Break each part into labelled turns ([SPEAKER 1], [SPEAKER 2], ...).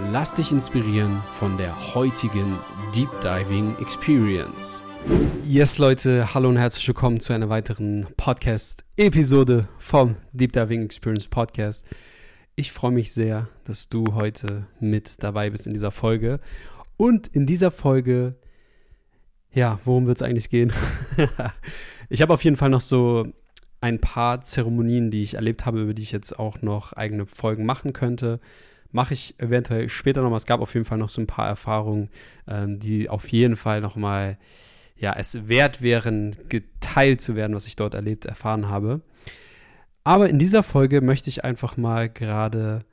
[SPEAKER 1] Lass dich inspirieren von der heutigen Deep Diving Experience. Yes, Leute, hallo und herzlich willkommen zu einer weiteren Podcast-Episode vom Deep Diving Experience Podcast. Ich freue mich sehr, dass du heute mit dabei bist in dieser Folge. Und in dieser Folge, ja, worum wird es eigentlich gehen? ich habe auf jeden Fall noch so ein paar Zeremonien, die ich erlebt habe, über die ich jetzt auch noch eigene Folgen machen könnte mache ich eventuell später nochmal. Es gab auf jeden Fall noch so ein paar Erfahrungen, ähm, die auf jeden Fall nochmal, ja, es wert wären, geteilt zu werden, was ich dort erlebt, erfahren habe. Aber in dieser Folge möchte ich einfach mal gerade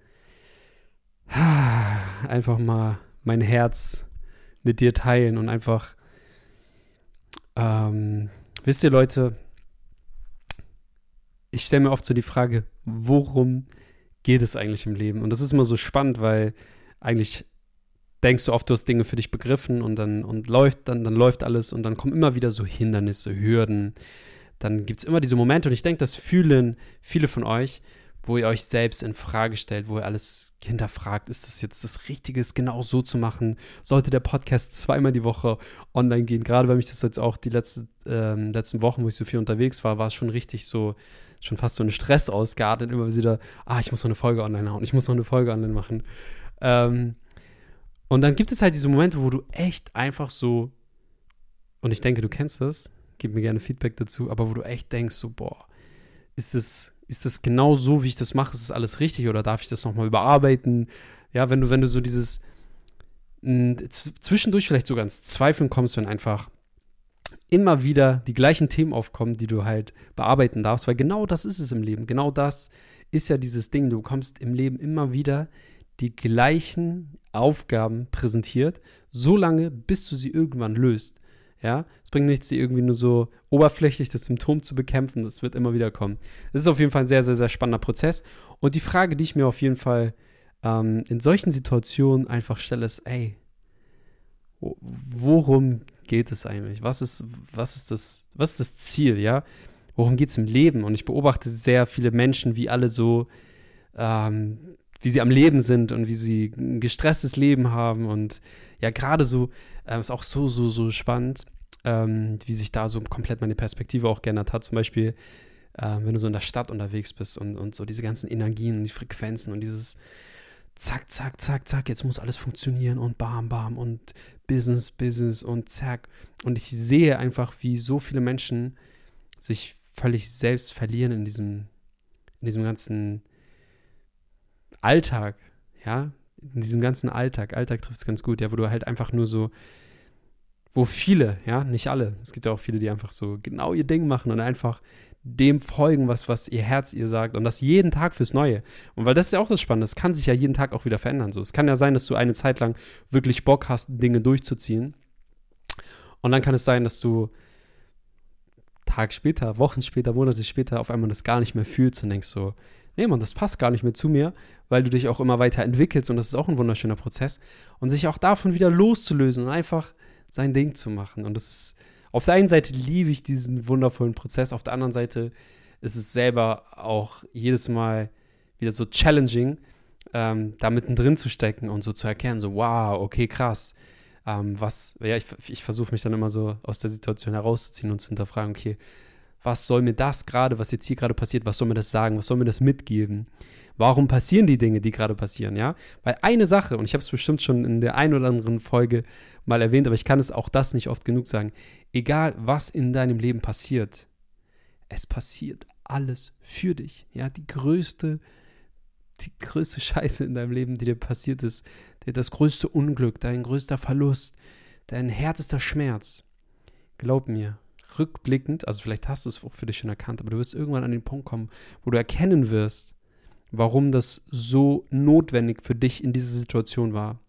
[SPEAKER 1] einfach mal mein Herz mit dir teilen und einfach, ähm, wisst ihr Leute, ich stelle mir oft so die Frage, worum geht es eigentlich im Leben? Und das ist immer so spannend, weil eigentlich denkst du oft, du hast Dinge für dich begriffen und dann und läuft, dann, dann läuft alles und dann kommen immer wieder so Hindernisse, Hürden. Dann gibt es immer diese Momente und ich denke, das fühlen viele von euch, wo ihr euch selbst in Frage stellt, wo ihr alles hinterfragt, ist das jetzt das Richtige, es genau so zu machen? Sollte der Podcast zweimal die Woche online gehen? Gerade weil mich das jetzt auch die letzte, ähm, letzten Wochen, wo ich so viel unterwegs war, war es schon richtig so, schon fast so ein Stress ausgeartet, immer wieder, ah, ich muss noch eine Folge online hauen, ich muss noch eine Folge online machen. Ähm, und dann gibt es halt diese Momente, wo du echt einfach so, und ich denke, du kennst das, gib mir gerne Feedback dazu, aber wo du echt denkst, so, boah, ist das, ist das genau so, wie ich das mache? Ist das alles richtig oder darf ich das nochmal überarbeiten? Ja, wenn du, wenn du so dieses zwischendurch vielleicht sogar ins Zweifeln kommst, wenn einfach immer wieder die gleichen Themen aufkommen, die du halt bearbeiten darfst, weil genau das ist es im Leben. Genau das ist ja dieses Ding. Du bekommst im Leben immer wieder die gleichen Aufgaben präsentiert, so lange, bis du sie irgendwann löst. Ja, es bringt nichts, die irgendwie nur so oberflächlich das Symptom zu bekämpfen. Das wird immer wieder kommen. Das ist auf jeden Fall ein sehr, sehr, sehr spannender Prozess. Und die Frage, die ich mir auf jeden Fall ähm, in solchen Situationen einfach stelle, ist, ey, worum geht es eigentlich? Was ist, was ist, das, was ist das Ziel, ja? Worum geht es im Leben? Und ich beobachte sehr viele Menschen, wie alle so, ähm, wie sie am Leben sind und wie sie ein gestresstes Leben haben. Und ja, gerade so, äh, ist auch so, so, so spannend, ähm, wie sich da so komplett meine Perspektive auch geändert hat. Zum Beispiel, äh, wenn du so in der Stadt unterwegs bist und, und so diese ganzen Energien und die Frequenzen und dieses, zack, zack, zack, zack, jetzt muss alles funktionieren und bam, bam und Business, Business und zack. Und ich sehe einfach, wie so viele Menschen sich völlig selbst verlieren in diesem, in diesem ganzen Alltag, ja, in diesem ganzen Alltag. Alltag trifft es ganz gut, ja, wo du halt einfach nur so, wo viele, ja, nicht alle, es gibt ja auch viele, die einfach so genau ihr Ding machen und einfach dem folgen, was, was ihr Herz ihr sagt. Und das jeden Tag fürs Neue. Und weil das ist ja auch das Spannende, es kann sich ja jeden Tag auch wieder verändern. So. Es kann ja sein, dass du eine Zeit lang wirklich Bock hast, Dinge durchzuziehen. Und dann kann es sein, dass du Tag später, Wochen später, Monate später auf einmal das gar nicht mehr fühlst und denkst so, nee, man, das passt gar nicht mehr zu mir, weil du dich auch immer weiter entwickelst und das ist auch ein wunderschöner Prozess. Und sich auch davon wieder loszulösen und einfach sein Ding zu machen. Und das ist auf der einen Seite liebe ich diesen wundervollen Prozess, auf der anderen Seite ist es selber auch jedes Mal wieder so challenging, ähm, da mittendrin zu stecken und so zu erkennen, so wow, okay, krass. Ähm, was, ja, ich, ich versuche mich dann immer so aus der Situation herauszuziehen und zu hinterfragen, okay, was soll mir das gerade, was jetzt hier gerade passiert, was soll mir das sagen, was soll mir das mitgeben? Warum passieren die Dinge, die gerade passieren, ja? Weil eine Sache, und ich habe es bestimmt schon in der einen oder anderen Folge mal erwähnt, aber ich kann es auch das nicht oft genug sagen. Egal, was in deinem Leben passiert, es passiert alles für dich, ja? Die größte, die größte Scheiße in deinem Leben, die dir passiert ist, das größte Unglück, dein größter Verlust, dein härtester Schmerz. Glaub mir, rückblickend, also vielleicht hast du es auch für dich schon erkannt, aber du wirst irgendwann an den Punkt kommen, wo du erkennen wirst, warum das so notwendig für dich in dieser Situation war.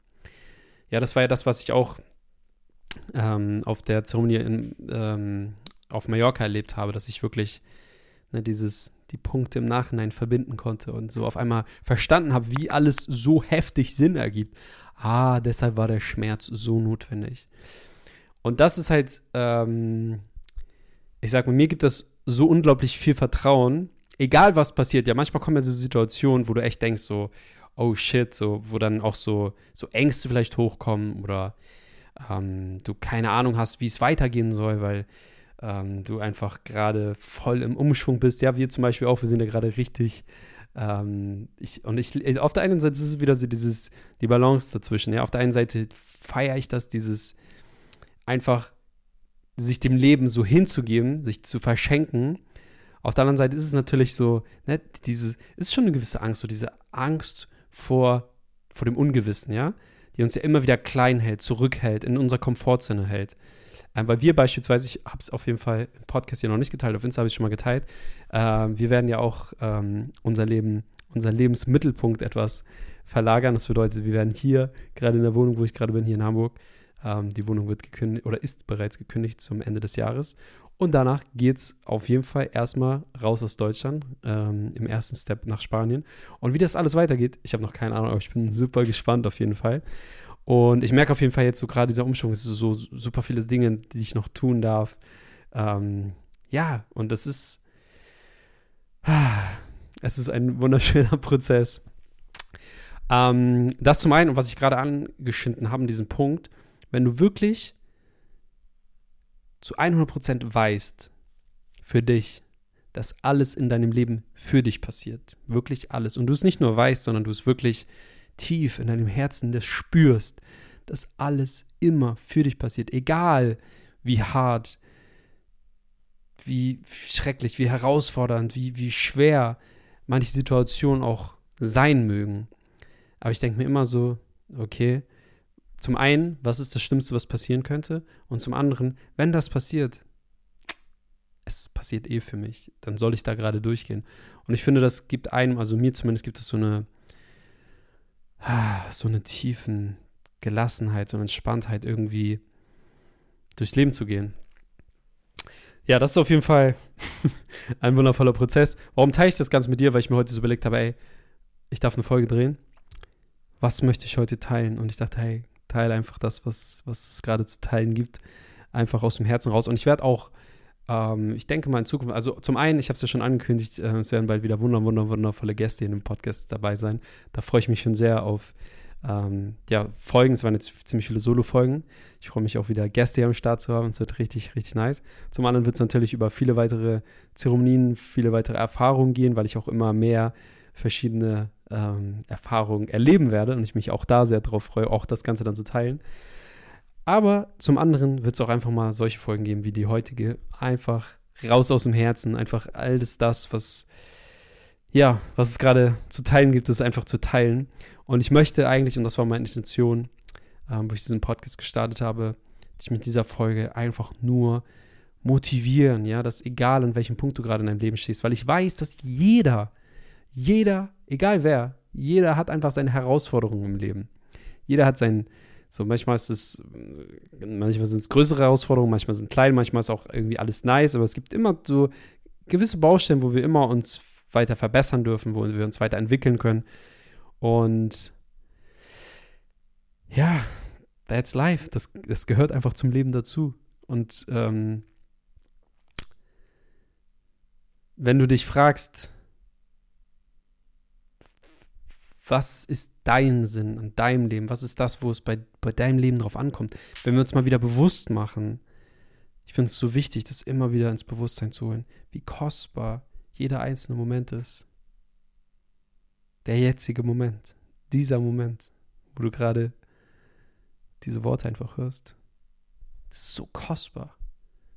[SPEAKER 1] Ja, das war ja das, was ich auch ähm, auf der Zeremonie in, ähm, auf Mallorca erlebt habe, dass ich wirklich ne, dieses, die Punkte im Nachhinein verbinden konnte und so auf einmal verstanden habe, wie alles so heftig Sinn ergibt. Ah, deshalb war der Schmerz so notwendig. Und das ist halt, ähm, ich sag mal, mir gibt das so unglaublich viel Vertrauen, egal was passiert. Ja, manchmal kommen ja so Situationen, wo du echt denkst, so, oh shit, so, wo dann auch so, so Ängste vielleicht hochkommen oder ähm, du keine Ahnung hast, wie es weitergehen soll, weil ähm, du einfach gerade voll im Umschwung bist. Ja, wir zum Beispiel auch, wir sind ja gerade richtig. Ähm, ich, und ich, auf der einen Seite ist es wieder so dieses, die Balance dazwischen. Ja, auf der einen Seite feiere ich das, dieses einfach sich dem Leben so hinzugeben, sich zu verschenken. Auf der anderen Seite ist es natürlich so, ne, dieses, ist schon eine gewisse Angst, so diese Angst vor, vor dem Ungewissen, ja, die uns ja immer wieder klein hält, zurückhält, in unserer Komfortzone hält. Ähm, weil wir beispielsweise, ich habe es auf jeden Fall im Podcast hier noch nicht geteilt, auf Insta habe ich schon mal geteilt, äh, wir werden ja auch ähm, unser Leben, unser Lebensmittelpunkt etwas verlagern. Das bedeutet, wir werden hier, gerade in der Wohnung, wo ich gerade bin, hier in Hamburg, ähm, die Wohnung wird gekündigt oder ist bereits gekündigt zum Ende des Jahres. Und danach geht es auf jeden Fall erstmal raus aus Deutschland, ähm, im ersten Step nach Spanien. Und wie das alles weitergeht, ich habe noch keine Ahnung, aber ich bin super gespannt auf jeden Fall. Und ich merke auf jeden Fall jetzt so gerade dieser Umschwung, es sind so super viele Dinge, die ich noch tun darf. Ähm, ja, und das ist, es ist ein wunderschöner Prozess. Ähm, das zum einen, was ich gerade angeschnitten habe, diesen Punkt, wenn du wirklich zu 100% weißt für dich, dass alles in deinem Leben für dich passiert, wirklich alles, und du es nicht nur weißt, sondern du es wirklich tief in deinem Herzen das spürst, dass alles immer für dich passiert, egal wie hart, wie schrecklich, wie herausfordernd, wie, wie schwer manche Situationen auch sein mögen. Aber ich denke mir immer so, okay, zum einen, was ist das Schlimmste, was passieren könnte? Und zum anderen, wenn das passiert, es passiert eh für mich, dann soll ich da gerade durchgehen. Und ich finde, das gibt einem, also mir zumindest gibt es so eine, so eine tiefen Gelassenheit, eine Entspanntheit irgendwie durchs Leben zu gehen. Ja, das ist auf jeden Fall ein wundervoller Prozess. Warum teile ich das Ganze mit dir? Weil ich mir heute so überlegt habe, ey, ich darf eine Folge drehen. Was möchte ich heute teilen? Und ich dachte, hey, teile einfach das, was, was es gerade zu teilen gibt, einfach aus dem Herzen raus. Und ich werde auch, ähm, ich denke mal in Zukunft, also zum einen, ich habe es ja schon angekündigt, äh, es werden bald wieder wunder, wunder, wundervolle Gäste in dem Podcast dabei sein. Da freue ich mich schon sehr auf ähm, ja, Folgen. Es waren jetzt ziemlich viele Solo-Folgen. Ich freue mich auch wieder, Gäste hier am Start zu haben. Es wird richtig, richtig nice. Zum anderen wird es natürlich über viele weitere Zeremonien, viele weitere Erfahrungen gehen, weil ich auch immer mehr verschiedene ähm, Erfahrungen erleben werde und ich mich auch da sehr darauf freue, auch das Ganze dann zu teilen. Aber zum anderen wird es auch einfach mal solche Folgen geben wie die heutige. Einfach raus aus dem Herzen, einfach alles das, was ja, was es gerade zu teilen gibt, ist einfach zu teilen. Und ich möchte eigentlich, und das war meine Intention, ähm, wo ich diesen Podcast gestartet habe, dich mit dieser Folge einfach nur motivieren, ja, dass egal an welchem Punkt du gerade in deinem Leben stehst, weil ich weiß, dass jeder, jeder, egal wer, jeder hat einfach seine Herausforderungen im Leben. Jeder hat sein, so manchmal ist es, manchmal sind es größere Herausforderungen, manchmal sind klein, manchmal ist auch irgendwie alles nice, aber es gibt immer so gewisse Baustellen, wo wir immer uns weiter verbessern dürfen, wo wir uns weiterentwickeln können. Und ja, that's life. Das, das gehört einfach zum Leben dazu. Und ähm, wenn du dich fragst, was ist dein Sinn in deinem Leben? Was ist das, wo es bei, bei deinem Leben drauf ankommt? Wenn wir uns mal wieder bewusst machen, ich finde es so wichtig, das immer wieder ins Bewusstsein zu holen, wie kostbar jeder einzelne Moment ist. Der jetzige Moment, dieser Moment, wo du gerade diese Worte einfach hörst. Das ist so kostbar.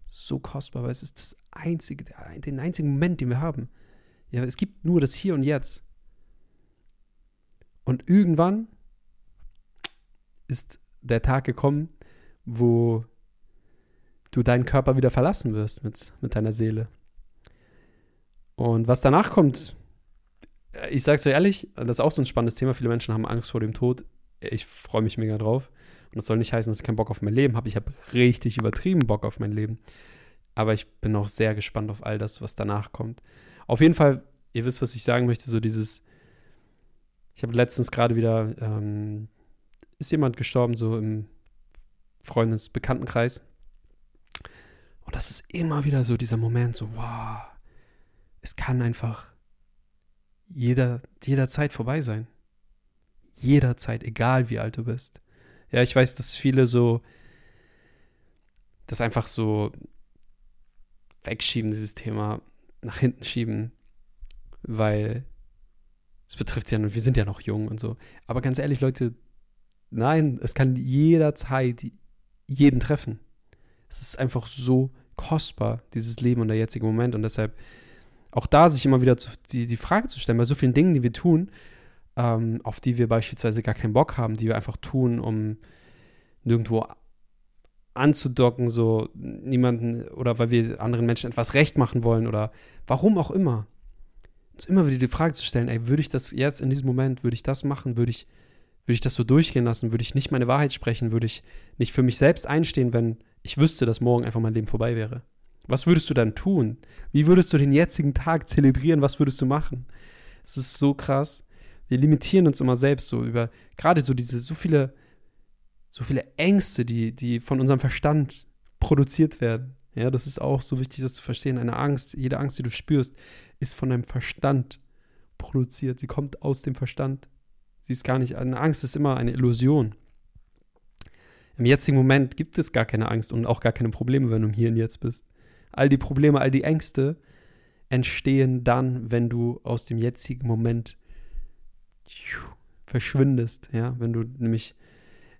[SPEAKER 1] So kostbar, weil es ist das einzige, den einzigen Moment, den wir haben. Ja, es gibt nur das Hier und Jetzt. Und irgendwann ist der Tag gekommen, wo du deinen Körper wieder verlassen wirst mit, mit deiner Seele. Und was danach kommt, ich sag's euch ehrlich, das ist auch so ein spannendes Thema. Viele Menschen haben Angst vor dem Tod. Ich freue mich mega drauf, Und das soll nicht heißen, dass ich keinen Bock auf mein Leben habe. Ich habe richtig übertrieben Bock auf mein Leben. Aber ich bin auch sehr gespannt auf all das, was danach kommt. Auf jeden Fall, ihr wisst, was ich sagen möchte, so dieses, ich habe letztens gerade wieder, ähm, ist jemand gestorben, so im Freundes-Bekanntenkreis. Und das ist immer wieder so dieser Moment, so, wow, es kann einfach jeder, jederzeit vorbei sein. Jederzeit, egal wie alt du bist. Ja, ich weiß, dass viele so das einfach so wegschieben, dieses Thema nach hinten schieben, weil es betrifft ja nur, wir sind ja noch jung und so. Aber ganz ehrlich, Leute, nein, es kann jederzeit jeden treffen. Es ist einfach so kostbar, dieses Leben und der jetzige Moment. Und deshalb auch da sich immer wieder zu, die, die Frage zu stellen, bei so vielen Dingen, die wir tun, ähm, auf die wir beispielsweise gar keinen Bock haben, die wir einfach tun, um nirgendwo anzudocken, so niemanden oder weil wir anderen Menschen etwas recht machen wollen oder warum auch immer. Immer wieder die Frage zu stellen, ey, würde ich das jetzt in diesem Moment, würde ich das machen, würde ich, würde ich das so durchgehen lassen, würde ich nicht meine Wahrheit sprechen, würde ich nicht für mich selbst einstehen, wenn ich wüsste, dass morgen einfach mein Leben vorbei wäre. Was würdest du dann tun? Wie würdest du den jetzigen Tag zelebrieren? Was würdest du machen? Es ist so krass. Wir limitieren uns immer selbst so über gerade so diese so viele so viele Ängste, die die von unserem Verstand produziert werden. Ja, das ist auch so wichtig, das zu verstehen. Eine Angst, jede Angst, die du spürst, ist von deinem Verstand produziert. Sie kommt aus dem Verstand. Sie ist gar nicht, eine Angst ist immer eine Illusion. Im jetzigen Moment gibt es gar keine Angst und auch gar keine Probleme, wenn du hier und jetzt bist. All die Probleme, all die Ängste entstehen dann, wenn du aus dem jetzigen Moment verschwindest, ja, wenn du nämlich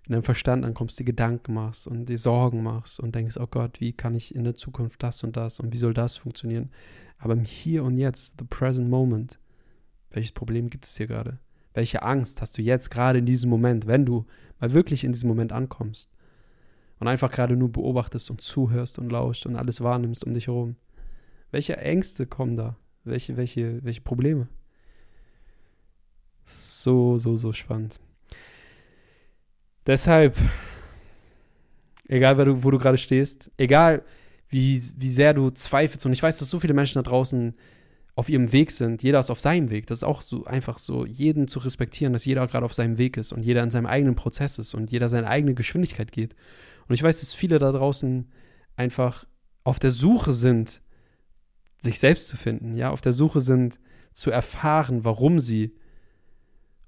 [SPEAKER 1] in deinem Verstand ankommst, die Gedanken machst und die Sorgen machst und denkst, oh Gott, wie kann ich in der Zukunft das und das und wie soll das funktionieren? Aber im Hier und Jetzt, the present moment, welches Problem gibt es hier gerade? Welche Angst hast du jetzt gerade in diesem Moment, wenn du mal wirklich in diesem Moment ankommst und einfach gerade nur beobachtest und zuhörst und lauscht und alles wahrnimmst um dich herum? Welche Ängste kommen da? Welche, welche, welche Probleme? So, so, so spannend. Deshalb, egal wo du, wo du gerade stehst, egal wie, wie sehr du zweifelst, und ich weiß, dass so viele Menschen da draußen auf ihrem Weg sind, jeder ist auf seinem Weg. Das ist auch so einfach so, jeden zu respektieren, dass jeder gerade auf seinem Weg ist und jeder in seinem eigenen Prozess ist und jeder seine eigene Geschwindigkeit geht. Und ich weiß, dass viele da draußen einfach auf der Suche sind, sich selbst zu finden, ja, auf der Suche sind, zu erfahren, warum sie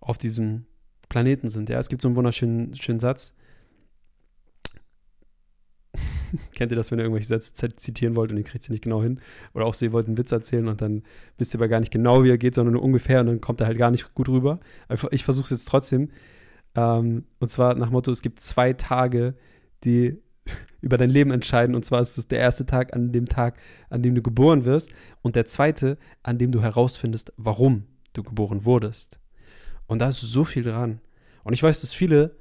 [SPEAKER 1] auf diesem Planeten sind. Ja, es gibt so einen wunderschönen schönen Satz. Kennt ihr das, wenn ihr irgendwelche Sätze zitieren wollt und ihr kriegt sie nicht genau hin? Oder auch so, ihr wollt einen Witz erzählen und dann wisst ihr aber gar nicht genau, wie er geht, sondern nur ungefähr und dann kommt er halt gar nicht gut rüber. Ich versuche es jetzt trotzdem. Ähm, und zwar nach Motto: Es gibt zwei Tage, die über dein Leben entscheiden. Und zwar ist es der erste Tag an dem Tag, an dem du geboren wirst und der zweite, an dem du herausfindest, warum du geboren wurdest. Und da ist so viel dran. Und ich weiß, dass viele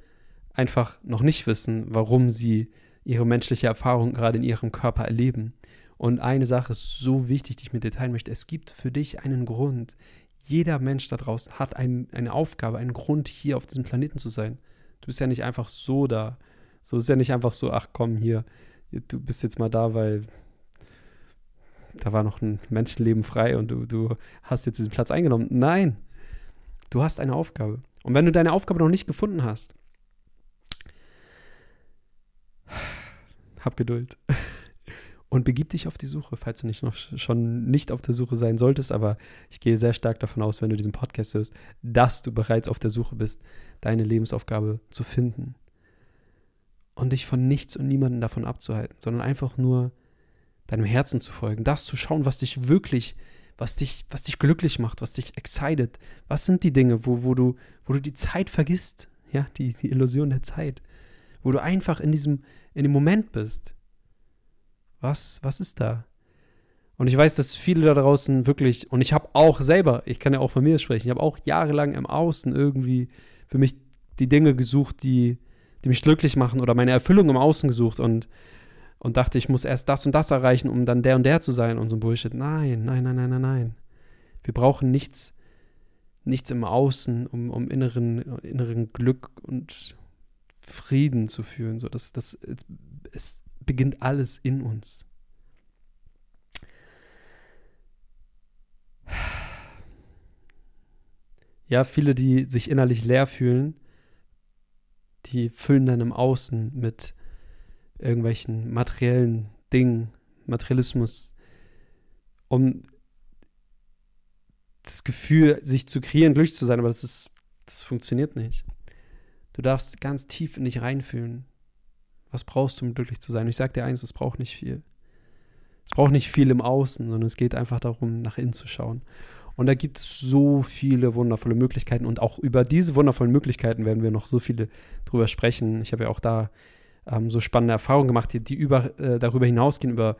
[SPEAKER 1] einfach noch nicht wissen, warum sie ihre menschliche Erfahrung gerade in ihrem Körper erleben. Und eine Sache ist so wichtig, die ich mit dir teilen möchte. Es gibt für dich einen Grund. Jeder Mensch da draußen hat ein, eine Aufgabe, einen Grund, hier auf diesem Planeten zu sein. Du bist ja nicht einfach so da. So ist ja nicht einfach so, ach komm, hier, du bist jetzt mal da, weil da war noch ein Menschenleben frei und du, du hast jetzt diesen Platz eingenommen. Nein, du hast eine Aufgabe. Und wenn du deine Aufgabe noch nicht gefunden hast, hab Geduld und begib dich auf die Suche, falls du nicht noch schon nicht auf der Suche sein solltest. Aber ich gehe sehr stark davon aus, wenn du diesen Podcast hörst, dass du bereits auf der Suche bist, deine Lebensaufgabe zu finden und dich von nichts und niemanden davon abzuhalten, sondern einfach nur deinem Herzen zu folgen, das zu schauen, was dich wirklich, was dich, was dich glücklich macht, was dich excited. Was sind die Dinge, wo, wo, du, wo du die Zeit vergisst? Ja, die, die Illusion der Zeit. Wo du einfach in diesem, in dem Moment bist. Was, was ist da? Und ich weiß, dass viele da draußen wirklich, und ich habe auch selber, ich kann ja auch von mir sprechen, ich habe auch jahrelang im Außen irgendwie für mich die Dinge gesucht, die, die mich glücklich machen oder meine Erfüllung im Außen gesucht und, und dachte, ich muss erst das und das erreichen, um dann der und der zu sein und so ein Bullshit. Nein, nein, nein, nein, nein, nein. Wir brauchen nichts, nichts im Außen, um, um inneren, inneren Glück und Frieden zu fühlen. So, das, das, es beginnt alles in uns. Ja, viele, die sich innerlich leer fühlen, die füllen dann im Außen mit irgendwelchen materiellen Dingen, Materialismus, um das Gefühl, sich zu kreieren, glücklich zu sein, aber das ist, das funktioniert nicht. Du darfst ganz tief in dich reinfühlen. Was brauchst du, um glücklich zu sein? Ich sag dir eins, es braucht nicht viel. Es braucht nicht viel im Außen, sondern es geht einfach darum, nach innen zu schauen. Und da gibt es so viele wundervolle Möglichkeiten. Und auch über diese wundervollen Möglichkeiten werden wir noch so viele drüber sprechen. Ich habe ja auch da ähm, so spannende Erfahrungen gemacht, die, die über, äh, darüber hinausgehen, über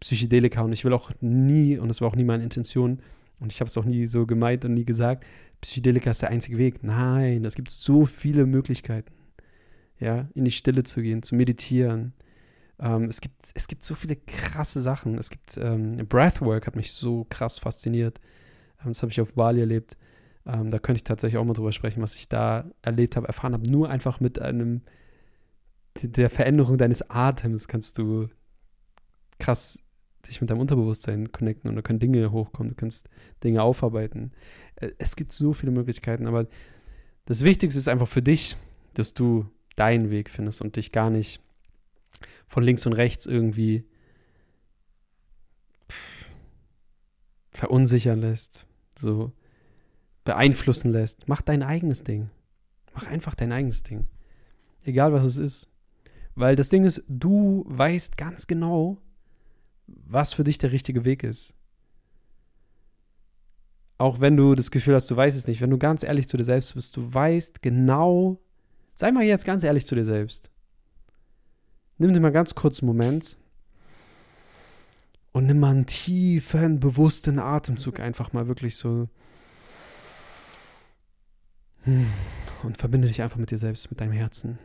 [SPEAKER 1] Psychedelika. Und ich will auch nie, und das war auch nie meine Intention, und ich habe es auch nie so gemeint und nie gesagt, Psychedelika ist der einzige Weg. Nein, es gibt so viele Möglichkeiten, ja, in die Stille zu gehen, zu meditieren. Ähm, es, gibt, es gibt so viele krasse Sachen. Es gibt, ähm, Breathwork hat mich so krass fasziniert. Ähm, das habe ich auf Bali erlebt. Ähm, da könnte ich tatsächlich auch mal drüber sprechen, was ich da erlebt habe, erfahren habe. Nur einfach mit einem, der Veränderung deines Atems kannst du krass dich mit deinem Unterbewusstsein connecten und da können Dinge hochkommen, du kannst Dinge aufarbeiten. Äh, es gibt so viele Möglichkeiten, aber das Wichtigste ist einfach für dich, dass du deinen Weg findest und dich gar nicht von links und rechts irgendwie verunsichern lässt, so beeinflussen lässt. Mach dein eigenes Ding. Mach einfach dein eigenes Ding. Egal was es ist. Weil das Ding ist, du weißt ganz genau, was für dich der richtige Weg ist. Auch wenn du das Gefühl hast, du weißt es nicht, wenn du ganz ehrlich zu dir selbst bist, du weißt genau, sei mal jetzt ganz ehrlich zu dir selbst. Nimm dir mal ganz kurz einen Moment und nimm mal einen tiefen, bewussten Atemzug einfach mal wirklich so. Und verbinde dich einfach mit dir selbst, mit deinem Herzen.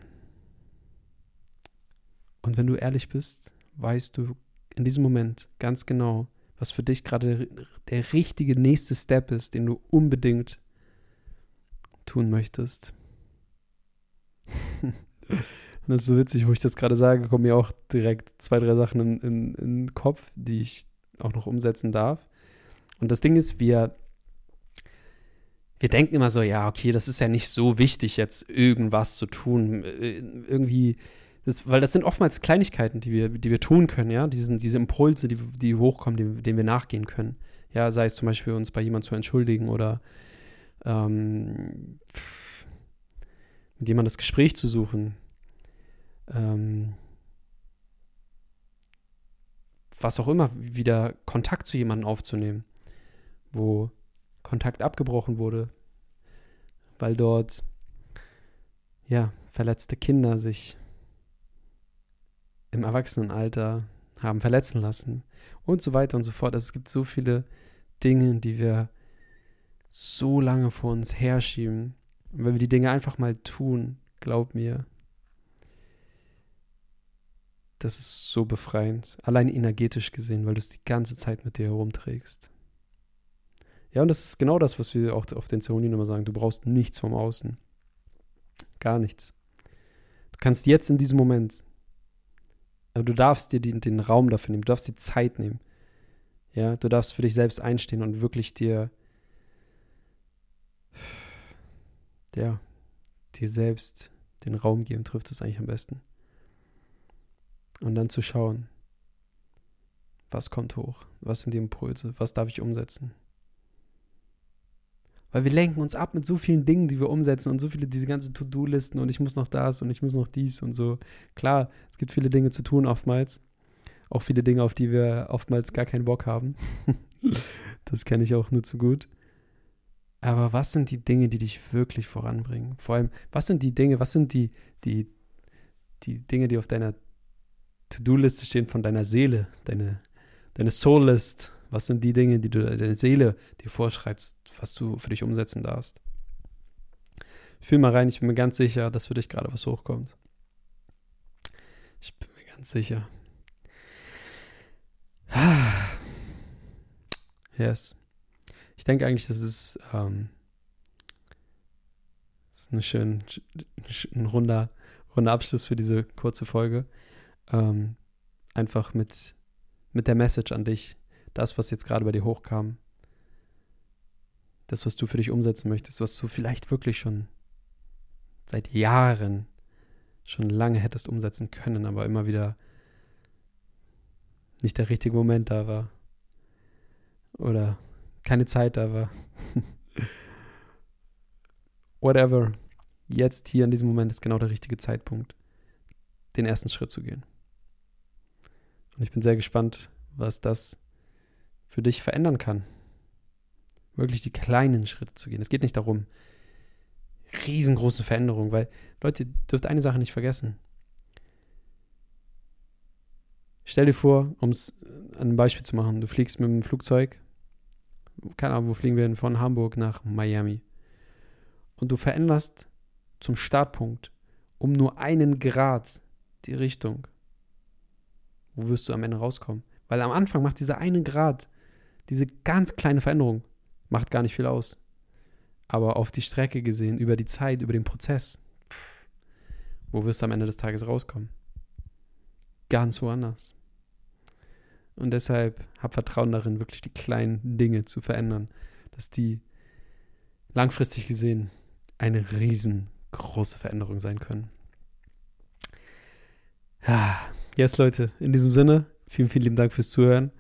[SPEAKER 1] Und wenn du ehrlich bist, weißt du in diesem Moment ganz genau, was für dich gerade der richtige nächste Step ist, den du unbedingt tun möchtest. Und das ist so witzig, wo ich das gerade sage, kommen mir auch direkt zwei, drei Sachen in, in, in den Kopf, die ich auch noch umsetzen darf. Und das Ding ist, wir, wir denken immer so, ja, okay, das ist ja nicht so wichtig, jetzt irgendwas zu tun. Äh, irgendwie das, weil das sind oftmals Kleinigkeiten, die wir, die wir tun können, ja, Diesen, diese Impulse, die, die hochkommen, die, denen wir nachgehen können. Ja, sei es zum Beispiel uns bei jemandem zu entschuldigen oder ähm, mit jemandem das Gespräch zu suchen. Ähm, was auch immer, wieder Kontakt zu jemandem aufzunehmen, wo Kontakt abgebrochen wurde, weil dort ja verletzte Kinder sich im Erwachsenenalter haben verletzen lassen und so weiter und so fort. Also es gibt so viele Dinge, die wir so lange vor uns herschieben. Und wenn wir die Dinge einfach mal tun, glaub mir, das ist so befreiend. Allein energetisch gesehen, weil du es die ganze Zeit mit dir herumträgst. Ja, und das ist genau das, was wir auch auf den Zeremonien immer sagen. Du brauchst nichts vom Außen. Gar nichts. Du kannst jetzt in diesem Moment aber du darfst dir den, den Raum dafür nehmen, du darfst die Zeit nehmen. Ja, du darfst für dich selbst einstehen und wirklich dir, ja, dir selbst den Raum geben, trifft es eigentlich am besten. Und dann zu schauen, was kommt hoch, was sind die Impulse, was darf ich umsetzen. Weil wir lenken uns ab mit so vielen Dingen, die wir umsetzen und so viele, diese ganzen To-Do-Listen und ich muss noch das und ich muss noch dies und so. Klar, es gibt viele Dinge zu tun oftmals. Auch viele Dinge, auf die wir oftmals gar keinen Bock haben. das kenne ich auch nur zu gut. Aber was sind die Dinge, die dich wirklich voranbringen? Vor allem, was sind die Dinge, was sind die, die, die Dinge, die auf deiner To-Do-Liste stehen von deiner Seele, deine, deine Soul-List? Was sind die Dinge, die du deine Seele dir vorschreibst, was du für dich umsetzen darfst? Fühl mal rein, ich bin mir ganz sicher, dass für dich gerade was hochkommt. Ich bin mir ganz sicher. Yes. Ich denke eigentlich, das ist, ähm, ist ein schön, ein runder, runder Abschluss für diese kurze Folge. Ähm, einfach mit, mit der Message an dich, das, was jetzt gerade bei dir hochkam, das, was du für dich umsetzen möchtest, was du vielleicht wirklich schon seit Jahren schon lange hättest umsetzen können, aber immer wieder nicht der richtige Moment da war. Oder keine Zeit da war. Whatever. Jetzt hier in diesem Moment ist genau der richtige Zeitpunkt, den ersten Schritt zu gehen. Und ich bin sehr gespannt, was das für dich verändern kann. Wirklich die kleinen Schritte zu gehen. Es geht nicht darum, riesengroße Veränderungen, weil Leute, dürft eine Sache nicht vergessen. Stell dir vor, um es an einem Beispiel zu machen, du fliegst mit dem Flugzeug, keine Ahnung, wo fliegen wir denn, von Hamburg nach Miami. Und du veränderst zum Startpunkt um nur einen Grad die Richtung. Wo wirst du am Ende rauskommen? Weil am Anfang macht dieser eine Grad, diese ganz kleine Veränderung, macht gar nicht viel aus. Aber auf die Strecke gesehen, über die Zeit, über den Prozess, wo wirst du am Ende des Tages rauskommen? Ganz woanders. Und deshalb hab Vertrauen darin, wirklich die kleinen Dinge zu verändern, dass die langfristig gesehen eine riesengroße Veränderung sein können. Ja, yes, Leute, in diesem Sinne, vielen, vielen lieben Dank fürs Zuhören.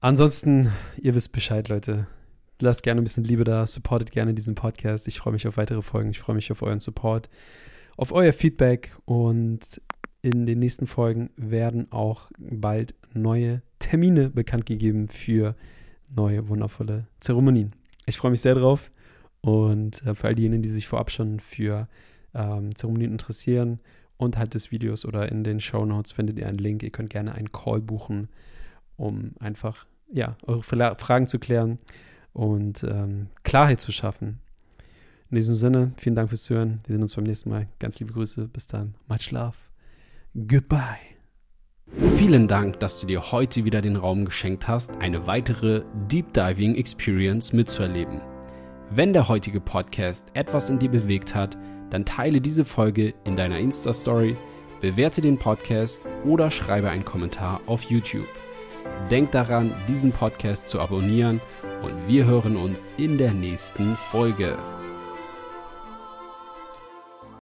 [SPEAKER 1] Ansonsten, ihr wisst Bescheid, Leute. Lasst gerne ein bisschen Liebe da, supportet gerne diesen Podcast. Ich freue mich auf weitere Folgen. Ich freue mich auf euren Support, auf euer Feedback und in den nächsten Folgen werden auch bald neue Termine bekannt gegeben für neue wundervolle Zeremonien. Ich freue mich sehr drauf und äh, für all diejenigen, die sich vorab schon für ähm, Zeremonien interessieren, unterhalb des Videos oder in den Show Notes findet ihr einen Link. Ihr könnt gerne einen Call buchen, um einfach ja, eure Fragen zu klären und ähm, Klarheit zu schaffen. In diesem Sinne, vielen Dank fürs Zuhören. Wir sehen uns beim nächsten Mal. Ganz liebe Grüße. Bis dann. Much love. Goodbye.
[SPEAKER 2] Vielen Dank, dass du dir heute wieder den Raum geschenkt hast, eine weitere Deep Diving Experience mitzuerleben. Wenn der heutige Podcast etwas in dir bewegt hat, dann teile diese Folge in deiner Insta-Story, bewerte den Podcast oder schreibe einen Kommentar auf YouTube. Denk daran, diesen Podcast zu abonnieren und wir hören uns in der nächsten Folge.